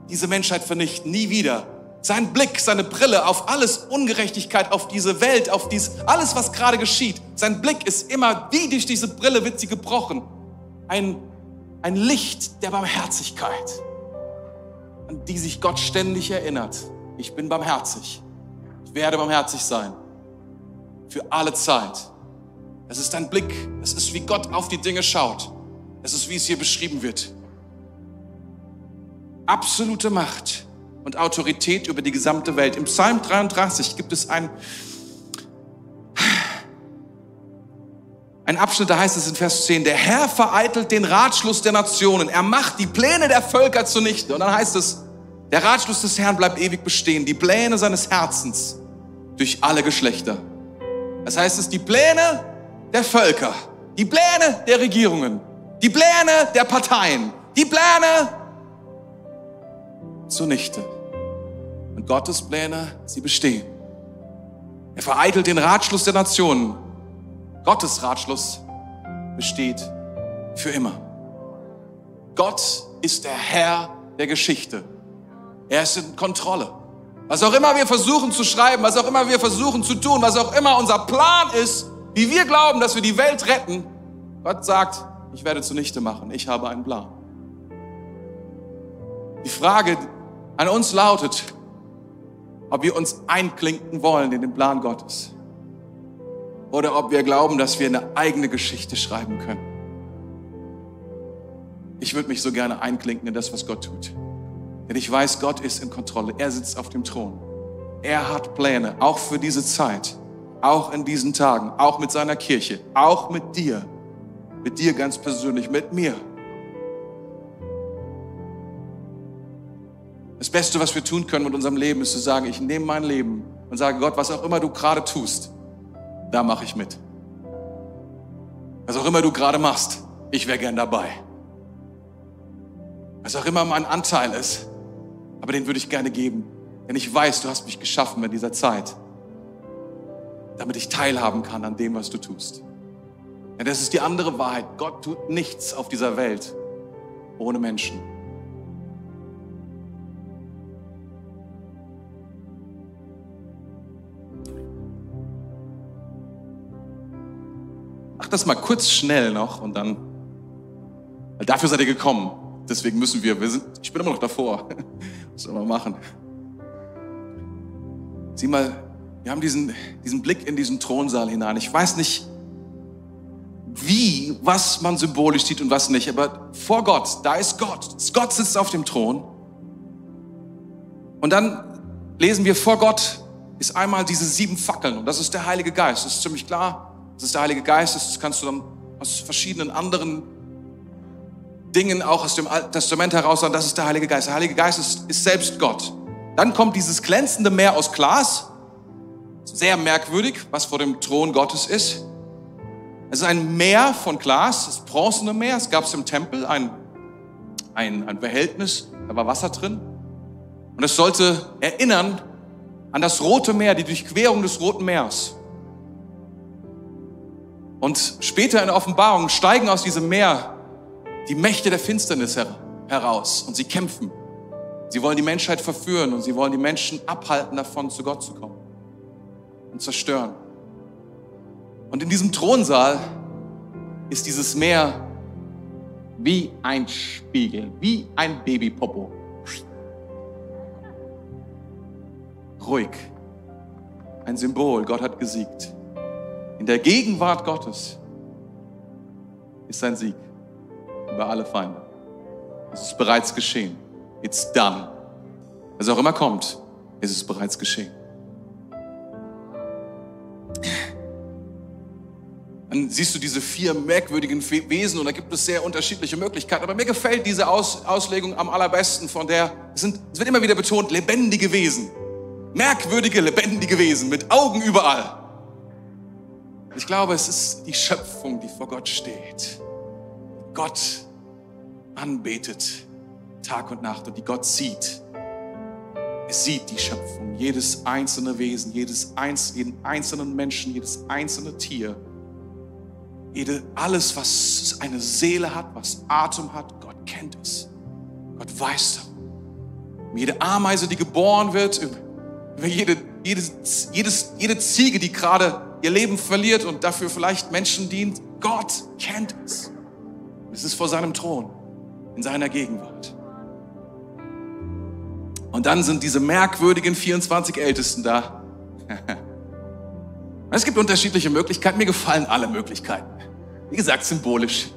diese Menschheit vernichten, nie wieder. Sein Blick, seine Brille auf alles Ungerechtigkeit, auf diese Welt, auf dies, alles, was gerade geschieht. Sein Blick ist immer, wie durch diese Brille wird sie gebrochen. Ein, ein Licht der Barmherzigkeit, an die sich Gott ständig erinnert. Ich bin barmherzig. Ich werde barmherzig sein. Für alle Zeit. Es ist ein Blick. Es ist, wie Gott auf die Dinge schaut. Es ist, wie es hier beschrieben wird. Absolute Macht und Autorität über die gesamte Welt. Im Psalm 33 gibt es ein, ein Abschnitt, da heißt es in Vers 10, der Herr vereitelt den Ratschluss der Nationen. Er macht die Pläne der Völker zunichte. Und dann heißt es, der Ratschluss des Herrn bleibt ewig bestehen, die Pläne seines Herzens durch alle Geschlechter. Das heißt es, die Pläne der Völker, die Pläne der Regierungen, die Pläne der Parteien, die Pläne zunichte. Und Gottes Pläne, sie bestehen. Er vereitelt den Ratschluss der Nationen. Gottes Ratschluss besteht für immer. Gott ist der Herr der Geschichte. Er ist in Kontrolle. Was auch immer wir versuchen zu schreiben, was auch immer wir versuchen zu tun, was auch immer unser Plan ist, wie wir glauben, dass wir die Welt retten, Gott sagt, ich werde zunichte machen. Ich habe einen Plan. Die Frage an uns lautet, ob wir uns einklinken wollen in den Plan Gottes oder ob wir glauben, dass wir eine eigene Geschichte schreiben können. Ich würde mich so gerne einklinken in das, was Gott tut. Denn ich weiß, Gott ist in Kontrolle. Er sitzt auf dem Thron. Er hat Pläne, auch für diese Zeit, auch in diesen Tagen, auch mit seiner Kirche, auch mit dir, mit dir ganz persönlich, mit mir. Das Beste, was wir tun können mit unserem Leben, ist zu sagen, ich nehme mein Leben und sage, Gott, was auch immer du gerade tust, da mache ich mit. Was auch immer du gerade machst, ich wäre gern dabei. Was auch immer mein Anteil ist, aber den würde ich gerne geben. Denn ich weiß, du hast mich geschaffen in dieser Zeit, damit ich teilhaben kann an dem, was du tust. Denn das ist die andere Wahrheit. Gott tut nichts auf dieser Welt ohne Menschen. Mach das mal kurz schnell noch und dann, weil dafür seid ihr gekommen. Deswegen müssen wir, wir sind, ich bin immer noch davor. Was soll man machen? Sieh mal, wir haben diesen, diesen Blick in diesen Thronsaal hinein. Ich weiß nicht, wie, was man symbolisch sieht und was nicht, aber vor Gott, da ist Gott. Gott sitzt auf dem Thron. Und dann lesen wir, vor Gott ist einmal diese sieben Fackeln und das ist der Heilige Geist. Das ist ziemlich klar. Das ist der Heilige Geist. Das kannst du dann aus verschiedenen anderen Dingen auch aus dem Alten Testament heraus sagen, das ist der Heilige Geist. Der Heilige Geist ist, ist selbst Gott. Dann kommt dieses glänzende Meer aus Glas. Sehr merkwürdig, was vor dem Thron Gottes ist. Es ist ein Meer von Glas, das bronzene Meer. Es gab es im Tempel ein, ein, ein Behältnis, da war Wasser drin. Und es sollte erinnern an das Rote Meer, die Durchquerung des Roten Meers. Und später in der Offenbarung steigen aus diesem Meer die Mächte der Finsternis her heraus und sie kämpfen. Sie wollen die Menschheit verführen und sie wollen die Menschen abhalten davon, zu Gott zu kommen und zerstören. Und in diesem Thronsaal ist dieses Meer wie ein Spiegel, wie ein Babypopo. ruhig. Ein Symbol, Gott hat gesiegt. In der Gegenwart Gottes ist sein Sieg über alle Feinde. Es ist bereits geschehen. It's done. Was auch immer kommt, ist es bereits geschehen. Dann siehst du diese vier merkwürdigen Wesen und da gibt es sehr unterschiedliche Möglichkeiten. Aber mir gefällt diese Aus Auslegung am allerbesten, von der es, sind, es wird immer wieder betont, lebendige Wesen. Merkwürdige, lebendige Wesen mit Augen überall. Ich glaube, es ist die Schöpfung, die vor Gott steht. Gott anbetet Tag und Nacht und die Gott sieht. Sieht die Schöpfung, jedes einzelne Wesen, jedes einzelne, jeden einzelnen Menschen, jedes einzelne Tier, jede, alles, was eine Seele hat, was Atem hat, Gott kennt es. Gott weiß darum. Jede Ameise, die geboren wird, über jede, jedes, jedes, jede Ziege, die gerade ihr Leben verliert und dafür vielleicht Menschen dient, Gott kennt es. Es ist vor seinem Thron, in seiner Gegenwart. Und dann sind diese merkwürdigen 24 Ältesten da. Es gibt unterschiedliche Möglichkeiten. Mir gefallen alle Möglichkeiten. Wie gesagt, symbolisch.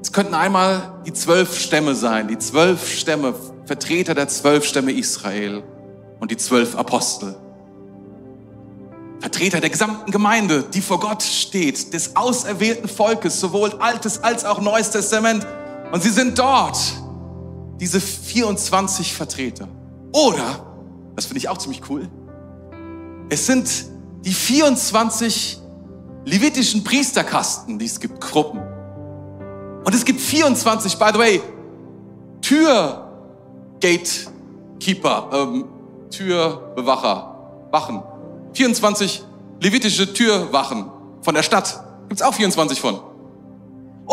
Es könnten einmal die zwölf Stämme sein, die zwölf Stämme, Vertreter der zwölf Stämme Israel und die zwölf Apostel. Vertreter der gesamten Gemeinde, die vor Gott steht, des auserwählten Volkes, sowohl Altes als auch Neues Testament. Und sie sind dort, diese 24 Vertreter. Oder, das finde ich auch ziemlich cool, es sind die 24 levitischen Priesterkasten, die es gibt, Gruppen. Und es gibt 24, by the way, Türgatekeeper, ähm, Türbewacher, Wachen. 24 levitische Türwachen von der Stadt. Gibt es auch 24 von.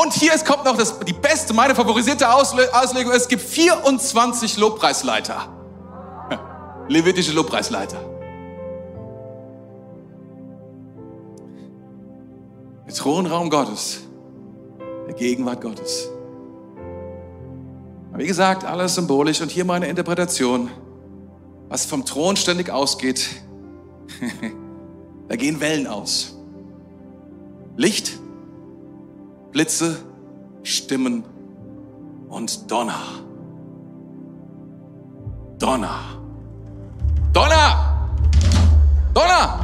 Und hier ist, kommt noch das, die beste, meine favorisierte Auslegung. Es gibt 24 Lobpreisleiter. Levitische Lobpreisleiter. Der Thronraum Gottes. Der Gegenwart Gottes. Wie gesagt, alles symbolisch und hier meine Interpretation. Was vom Thron ständig ausgeht, da gehen Wellen aus. Licht, Blitze, Stimmen und Donner. Donner. Donner! Donner!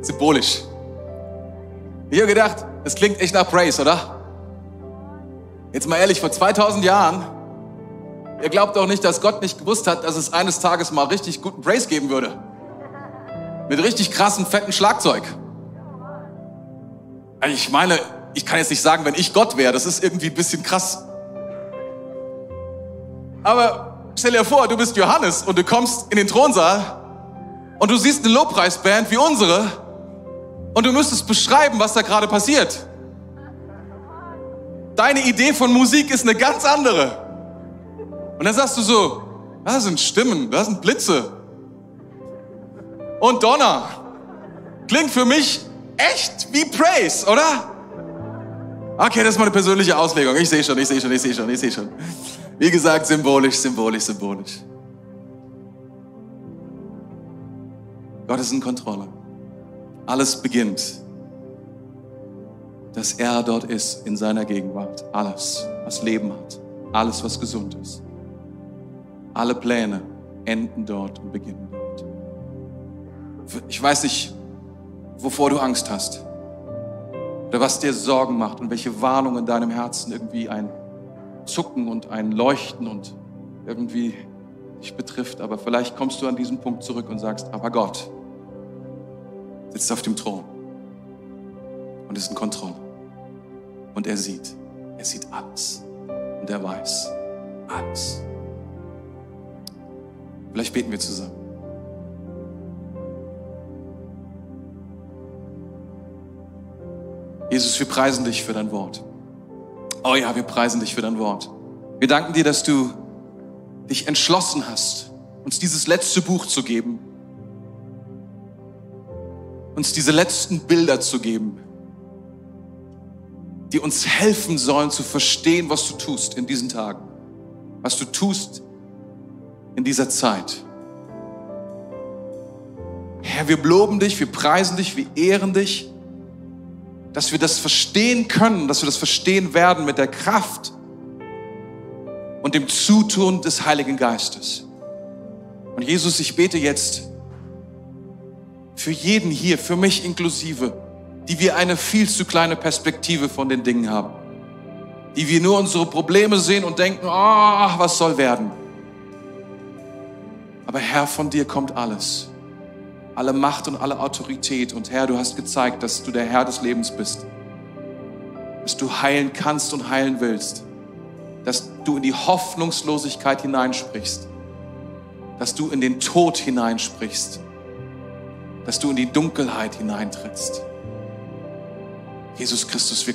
Symbolisch. Ich habe gedacht, es klingt echt nach Praise, oder? Jetzt mal ehrlich, vor 2000 Jahren, ihr glaubt doch nicht, dass Gott nicht gewusst hat, dass es eines Tages mal richtig guten Praise geben würde. Mit richtig krassen, fetten Schlagzeug. Also ich meine, ich kann jetzt nicht sagen, wenn ich Gott wäre, das ist irgendwie ein bisschen krass. Aber stell dir vor, du bist Johannes und du kommst in den Thronsaal und du siehst eine Lobpreisband wie unsere und du müsstest beschreiben, was da gerade passiert. Deine Idee von Musik ist eine ganz andere. Und dann sagst du so, das sind Stimmen, das sind Blitze. Und Donner. Klingt für mich echt wie Praise, oder? Okay, das ist meine persönliche Auslegung. Ich sehe schon, ich sehe schon, ich sehe schon, ich sehe schon. Wie gesagt, symbolisch, symbolisch, symbolisch. Gott ist in Kontrolle. Alles beginnt, dass er dort ist in seiner Gegenwart. Alles, was Leben hat, alles, was gesund ist. Alle Pläne enden dort und beginnen dort. Ich weiß nicht, wovor du Angst hast oder was dir Sorgen macht und welche Warnung in deinem Herzen irgendwie ein Zucken und ein Leuchten und irgendwie dich betrifft. Aber vielleicht kommst du an diesen Punkt zurück und sagst, aber Gott, sitzt auf dem Thron und ist in Kontrolle. Und er sieht, er sieht alles. Und er weiß alles. Vielleicht beten wir zusammen. Jesus, wir preisen dich für dein Wort. Oh ja, wir preisen dich für dein Wort. Wir danken dir, dass du dich entschlossen hast, uns dieses letzte Buch zu geben, uns diese letzten Bilder zu geben, die uns helfen sollen zu verstehen, was du tust in diesen Tagen, was du tust in dieser Zeit. Herr, wir loben dich, wir preisen dich, wir ehren dich, dass wir das verstehen können, dass wir das verstehen werden mit der Kraft und dem Zutun des Heiligen Geistes. Und Jesus, ich bete jetzt für jeden hier, für mich inklusive, die wir eine viel zu kleine Perspektive von den Dingen haben. Die wir nur unsere Probleme sehen und denken, oh, was soll werden? Aber Herr, von dir kommt alles. Alle Macht und alle Autorität. Und Herr, du hast gezeigt, dass du der Herr des Lebens bist. Dass du heilen kannst und heilen willst. Dass du in die Hoffnungslosigkeit hineinsprichst. Dass du in den Tod hineinsprichst. Dass du in die Dunkelheit hineintrittst. Jesus Christus, wir,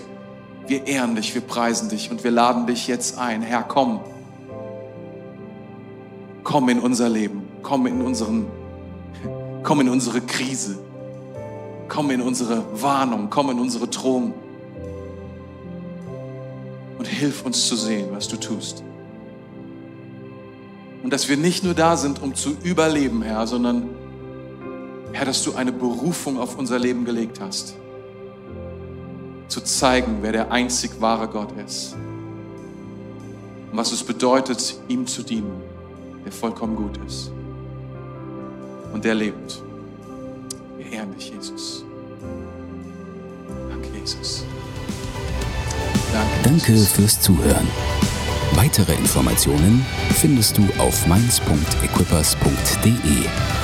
wir ehren dich, wir preisen dich und wir laden dich jetzt ein. Herr, komm. Komm in unser Leben. Komm in unseren, komm in unsere Krise. Komm in unsere Warnung. Komm in unsere Drohung. Und hilf uns zu sehen, was du tust. Und dass wir nicht nur da sind, um zu überleben, Herr, sondern, Herr, dass du eine Berufung auf unser Leben gelegt hast zu zeigen, wer der einzig wahre Gott ist. Und was es bedeutet, ihm zu dienen, der vollkommen gut ist. Und der lebt. Wir ehren dich, Jesus. Danke, Jesus. Danke, Danke Jesus. fürs Zuhören. Weitere Informationen findest du auf mainz.equippers.de.